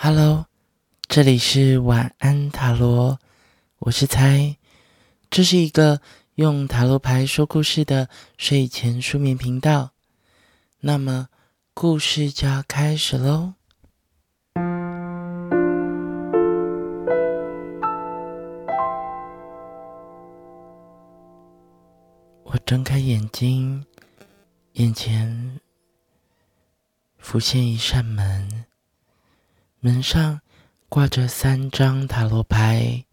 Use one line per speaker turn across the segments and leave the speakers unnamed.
Hello，这里是晚安塔罗，我是猜，这是一个用塔罗牌说故事的睡前书眠频道。那么，故事就要开始喽。我睁开眼睛，眼前浮现一扇门。门上挂着三张塔罗牌：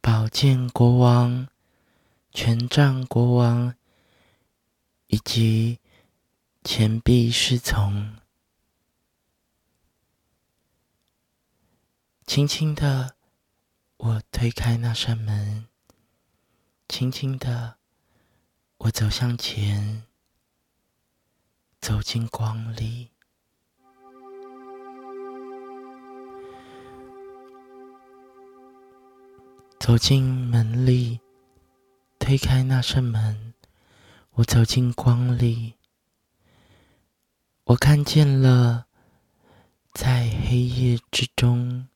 宝剑国王、权杖国王以及钱币侍从。轻轻的，我推开那扇门，轻轻的，我走向前，走进光里。走进门里，推开那扇门，我走进光里。我看见了，在黑夜之中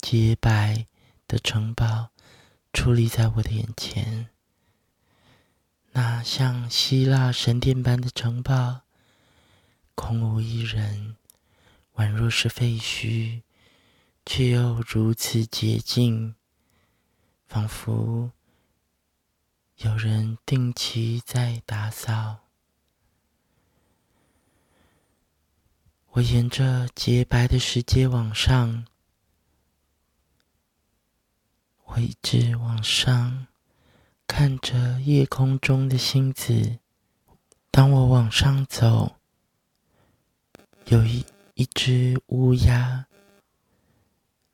洁白的城堡矗立在我的眼前。那像希腊神殿般的城堡，空无一人，宛若是废墟，却又如此洁净。仿佛有人定期在打扫。我沿着洁白的石阶往上，我一直往上，看着夜空中的星子。当我往上走，有一一只乌鸦，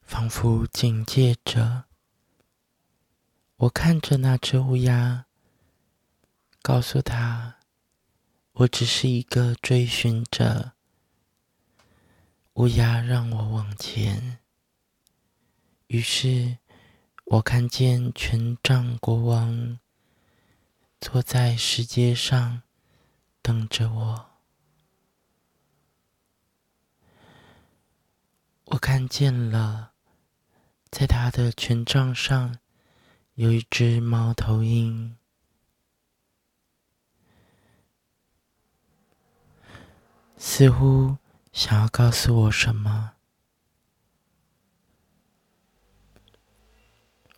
仿佛警戒着。我看着那只乌鸦，告诉他：“我只是一个追寻者。”乌鸦让我往前。于是，我看见权杖国王坐在石阶上，等着我。我看见了，在他的权杖上。有一只猫头鹰，似乎想要告诉我什么。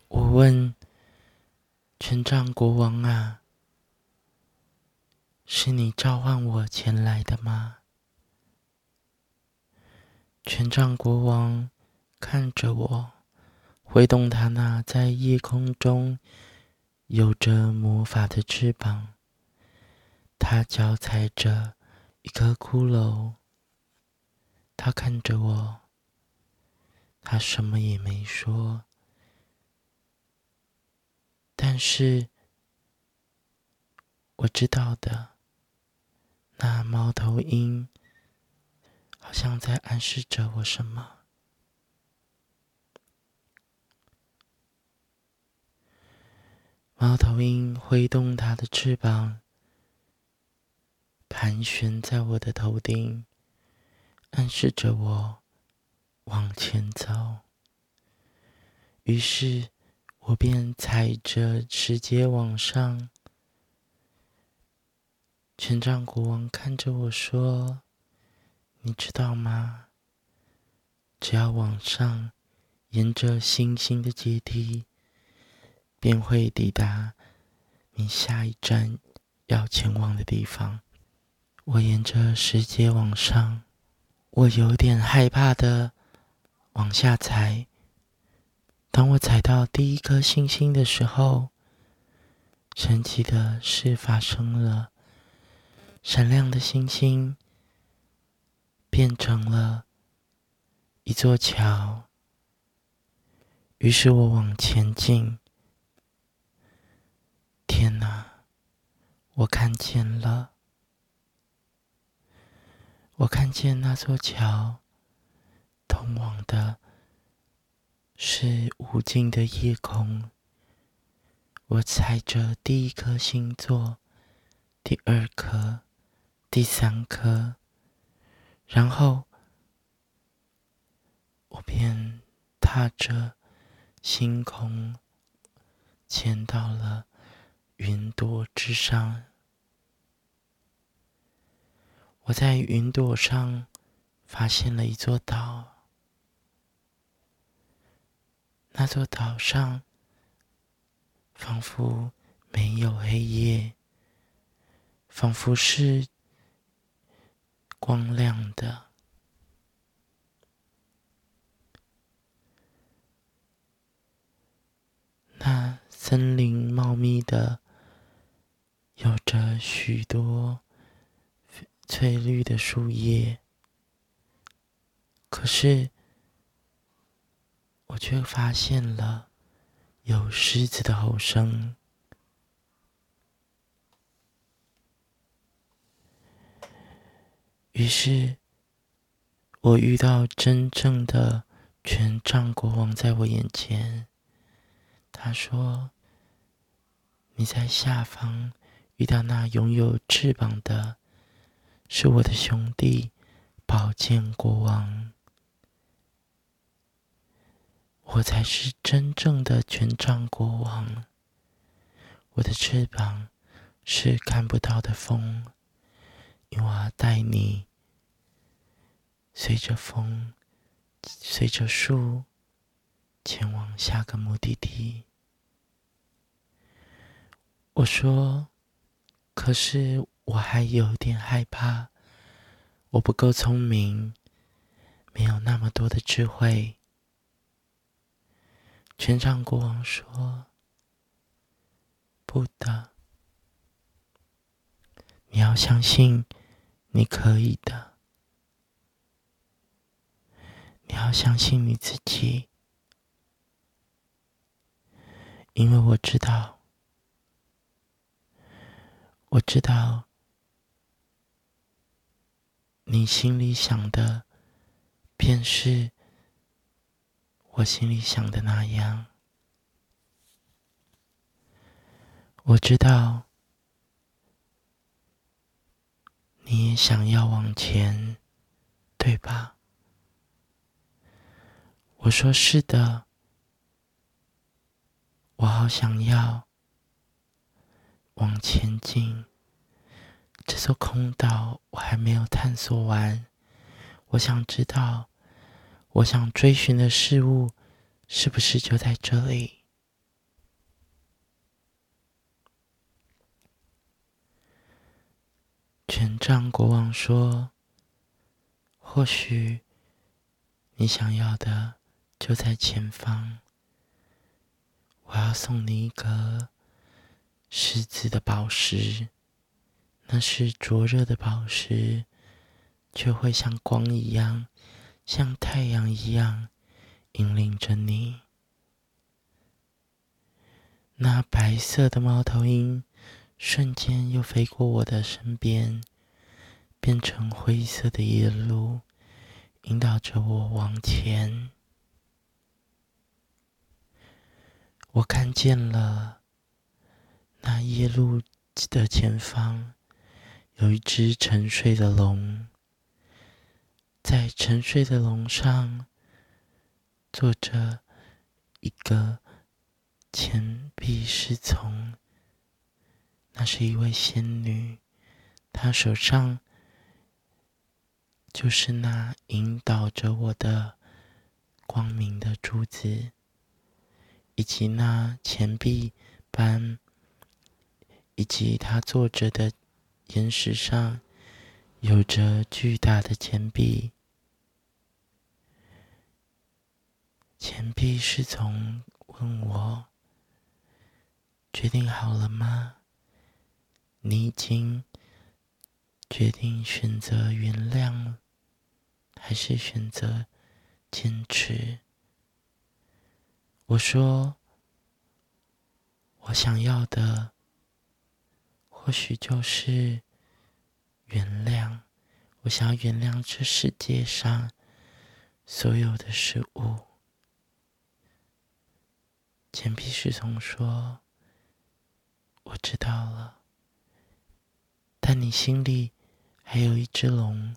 我问：“权杖国王啊，是你召唤我前来的吗？”权杖国王看着我。挥动他那在夜空中有着魔法的翅膀，他脚踩着一颗骷髅。他看着我，他什么也没说，但是我知道的，那猫头鹰好像在暗示着我什么。猫头鹰挥动它的翅膀，盘旋在我的头顶，暗示着我往前走。于是，我便踩着石阶往上。权杖国王看着我说：“你知道吗？只要往上，沿着星星的阶梯。”便会抵达你下一站要前往的地方。我沿着石阶往上，我有点害怕的往下踩。当我踩到第一颗星星的时候，神奇的事发生了：闪亮的星星变成了一座桥。于是我往前进。天哪！我看见了，我看见那座桥通往的是无尽的夜空。我踩着第一颗星座，第二颗，第三颗，然后我便踏着星空，潜到了云朵之上。我在云朵上发现了一座岛，那座岛上仿佛没有黑夜，仿佛是光亮的。那森林茂密的，有着许多翠绿的树叶，可是我却发现了有狮子的吼声。于是，我遇到真正的权杖国王在我眼前。他说：“你在下方遇到那拥有翅膀的，是我的兄弟宝剑国王。我才是真正的权杖国王。我的翅膀是看不到的风，因为我要带你随着风，随着树，前往下个目的地。”我说：“可是我还有点害怕，我不够聪明，没有那么多的智慧。”权杖国王说：“不的，你要相信你可以的，你要相信你自己，因为我知道。”我知道，你心里想的，便是我心里想的那样。我知道，你也想要往前，对吧？我说是的，我好想要。往前进，这座空岛我还没有探索完。我想知道，我想追寻的事物是不是就在这里？权杖国王说：“或许你想要的就在前方。我要送你一个。”狮子的宝石，那是灼热的宝石，却会像光一样，像太阳一样引领着你。那白色的猫头鹰瞬间又飞过我的身边，变成灰色的夜路，引导着我往前。我看见了。夜路的前方，有一只沉睡的龙，在沉睡的龙上坐着一个钱币侍从，那是一位仙女，她手上就是那引导着我的光明的珠子，以及那钱币般。以及他坐着的岩石上，有着巨大的钱币。钱币是从问我：“决定好了吗？你已经决定选择原谅，还是选择坚持？”我说：“我想要的。”或许就是原谅，我想要原谅这世界上所有的事物。钱币侍从说：“我知道了，但你心里还有一只龙，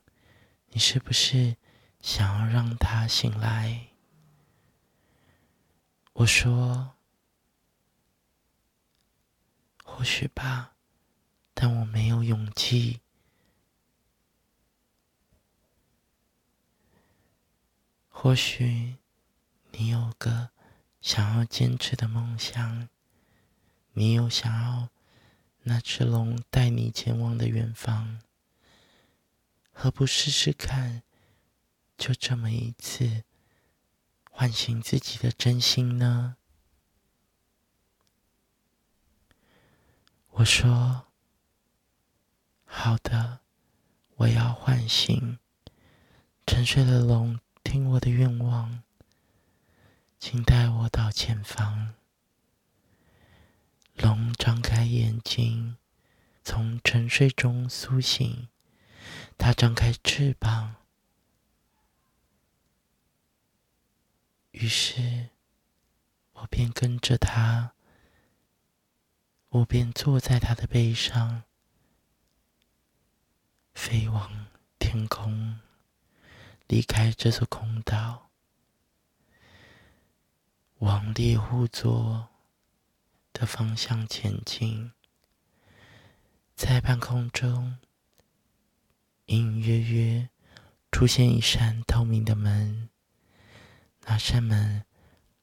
你是不是想要让它醒来？”我说：“或许吧，但我没有勇气。或许你有个想要坚持的梦想，你有想要那只龙带你前往的远方，何不试试看？就这么一次。”唤醒自己的真心呢？我说：“好的，我要唤醒沉睡的龙，听我的愿望，请带我到前方。”龙张开眼睛，从沉睡中苏醒，它张开翅膀。于是，我便跟着他，我便坐在他的背上，飞往天空，离开这座空岛，往猎户座的方向前进。在半空中，隐隐约约出现一扇透明的门。那扇门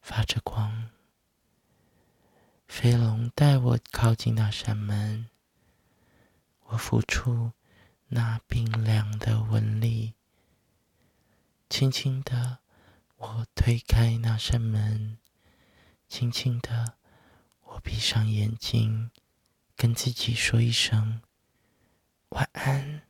发着光，飞龙带我靠近那扇门，我抚触那冰凉的纹理，轻轻的，我推开那扇门，轻轻的，我闭上眼睛，跟自己说一声晚安。